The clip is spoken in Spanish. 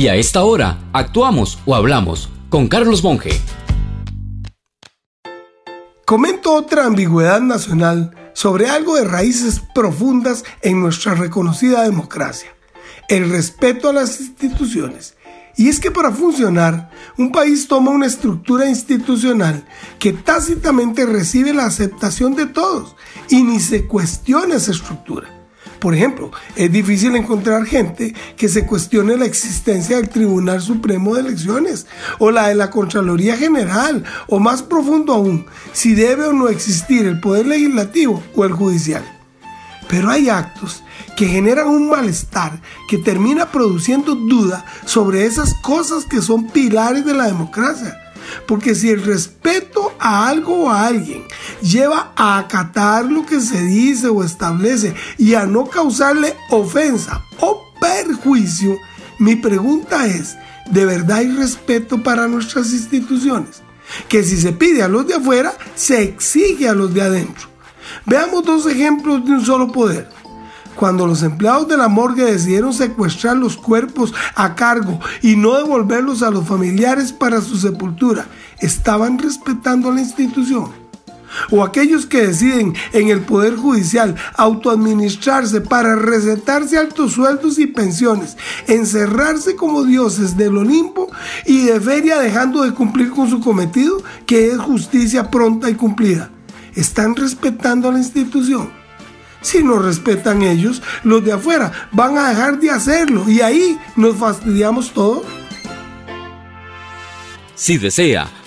Y a esta hora, actuamos o hablamos con Carlos Monge. Comento otra ambigüedad nacional sobre algo de raíces profundas en nuestra reconocida democracia, el respeto a las instituciones. Y es que para funcionar, un país toma una estructura institucional que tácitamente recibe la aceptación de todos y ni se cuestiona esa estructura. Por ejemplo, es difícil encontrar gente que se cuestione la existencia del Tribunal Supremo de Elecciones o la de la Contraloría General o más profundo aún, si debe o no existir el Poder Legislativo o el Judicial. Pero hay actos que generan un malestar que termina produciendo duda sobre esas cosas que son pilares de la democracia porque si el respeto a algo o a alguien lleva a acatar lo que se dice o establece y a no causarle ofensa o perjuicio, mi pregunta es, ¿de verdad hay respeto para nuestras instituciones? Que si se pide a los de afuera, se exige a los de adentro. Veamos dos ejemplos de un solo poder cuando los empleados de la morgue decidieron secuestrar los cuerpos a cargo y no devolverlos a los familiares para su sepultura, ¿estaban respetando la institución? O aquellos que deciden en el Poder Judicial autoadministrarse para recetarse altos sueldos y pensiones, encerrarse como dioses del Olimpo y de feria dejando de cumplir con su cometido, que es justicia pronta y cumplida. ¿Están respetando a la institución? Si no respetan ellos, los de afuera van a dejar de hacerlo y ahí nos fastidiamos todo. Si desea